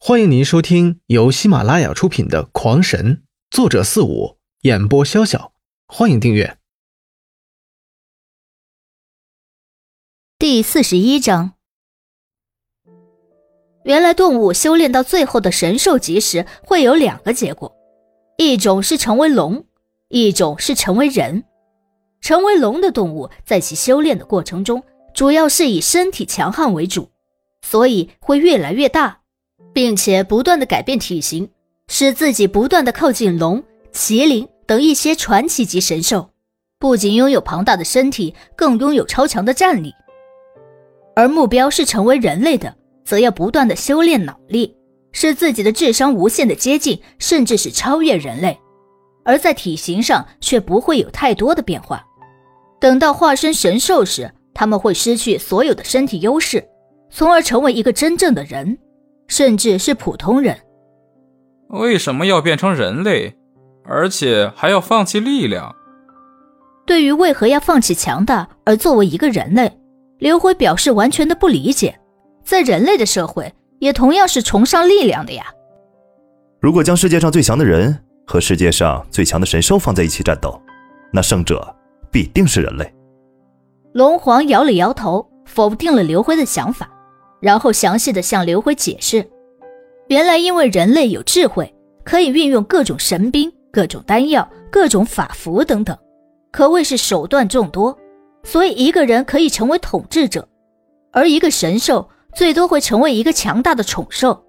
欢迎您收听由喜马拉雅出品的《狂神》，作者四五，演播潇潇。欢迎订阅。第四十一章，原来动物修炼到最后的神兽级时，会有两个结果：一种是成为龙，一种是成为人。成为龙的动物，在其修炼的过程中，主要是以身体强悍为主，所以会越来越大。并且不断的改变体型，使自己不断的靠近龙、麒麟等一些传奇级神兽，不仅拥有庞大的身体，更拥有超强的战力。而目标是成为人类的，则要不断的修炼脑力，使自己的智商无限的接近，甚至是超越人类。而在体型上却不会有太多的变化。等到化身神兽时，他们会失去所有的身体优势，从而成为一个真正的人。甚至是普通人，为什么要变成人类，而且还要放弃力量？对于为何要放弃强大而作为一个人类，刘辉表示完全的不理解。在人类的社会，也同样是崇尚力量的呀。如果将世界上最强的人和世界上最强的神兽放在一起战斗，那胜者必定是人类。龙皇摇了摇头，否定了刘辉的想法。然后详细的向刘辉解释，原来因为人类有智慧，可以运用各种神兵、各种丹药、各种法符等等，可谓是手段众多，所以一个人可以成为统治者，而一个神兽最多会成为一个强大的宠兽。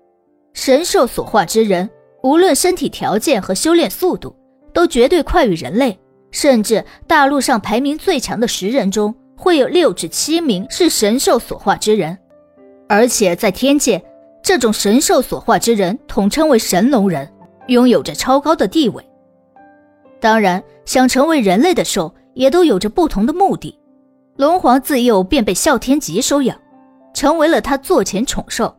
神兽所化之人，无论身体条件和修炼速度，都绝对快于人类，甚至大陆上排名最强的十人中，会有六至七名是神兽所化之人。而且在天界，这种神兽所化之人统称为神龙人，拥有着超高的地位。当然，想成为人类的兽也都有着不同的目的。龙皇自幼便被哮天吉收养，成为了他座前宠兽。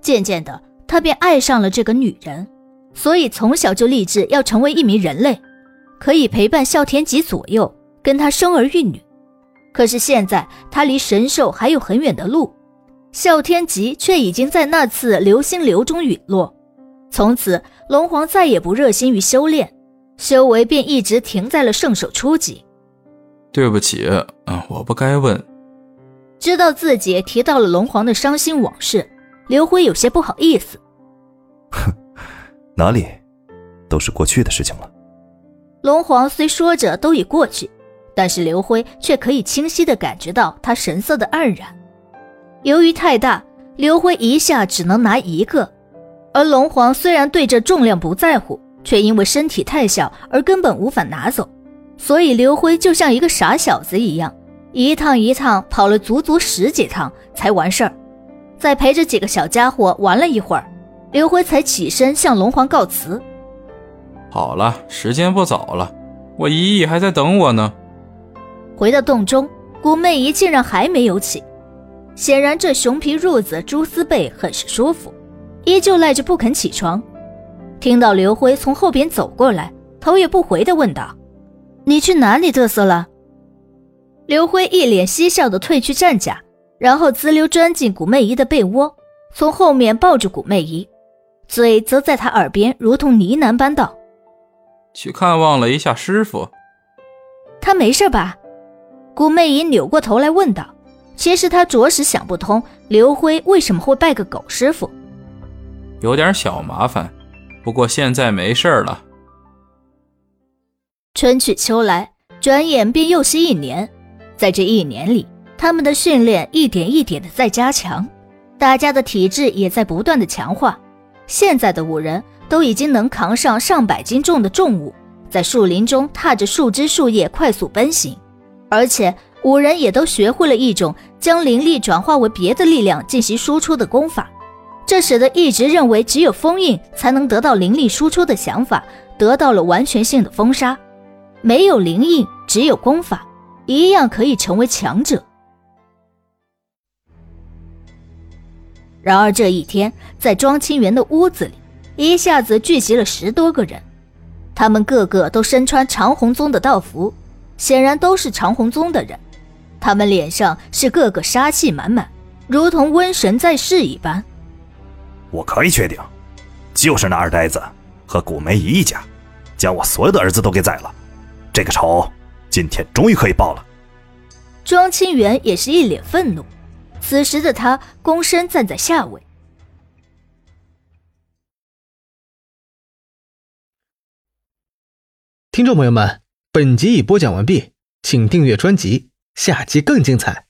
渐渐的，他便爱上了这个女人，所以从小就立志要成为一名人类，可以陪伴哮天吉左右，跟他生儿育女。可是现在，他离神兽还有很远的路。哮天极却已经在那次流星流中陨落，从此龙皇再也不热心于修炼，修为便一直停在了圣手初级。对不起，嗯，我不该问。知道自己提到了龙皇的伤心往事，刘辉有些不好意思。哼，哪里，都是过去的事情了。龙皇虽说着都已过去，但是刘辉却可以清晰的感觉到他神色的黯然。由于太大，刘辉一下只能拿一个，而龙皇虽然对这重量不在乎，却因为身体太小而根本无法拿走，所以刘辉就像一个傻小子一样，一趟一趟跑了足足十几趟才完事儿。再陪着几个小家伙玩了一会儿，刘辉才起身向龙皇告辞。好了，时间不早了，我姨姨还在等我呢。回到洞中，古媚姨竟然还没有起。显然，这熊皮褥子、蛛丝被很是舒服，依旧赖着不肯起床。听到刘辉从后边走过来，头也不回地问道：“你去哪里嘚瑟了？”刘辉一脸嬉笑地褪去战甲，然后滋溜钻进古媚姨的被窝，从后面抱住古媚姨，嘴则在她耳边如同呢喃般道：“去看望了一下师傅，他没事吧？”古媚姨扭过头来问道。其实他着实想不通刘辉为什么会拜个狗师傅，有点小麻烦，不过现在没事了。春去秋来，转眼便又是一年，在这一年里，他们的训练一点一点的在加强，大家的体质也在不断的强化。现在的五人都已经能扛上上百斤重的重物，在树林中踏着树枝树叶快速奔行，而且。五人也都学会了一种将灵力转化为别的力量进行输出的功法，这使得一直认为只有封印才能得到灵力输出的想法得到了完全性的封杀。没有灵印，只有功法，一样可以成为强者。然而这一天，在庄清源的屋子里，一下子聚集了十多个人，他们个个都身穿长虹宗的道服，显然都是长虹宗的人。他们脸上是个个杀气满满，如同瘟神在世一般。我可以确定，就是那二呆子和古梅姨一家，将我所有的儿子都给宰了。这个仇，今天终于可以报了。庄清源也是一脸愤怒，此时的他躬身站在下位。听众朋友们，本集已播讲完毕，请订阅专辑，下集更精彩。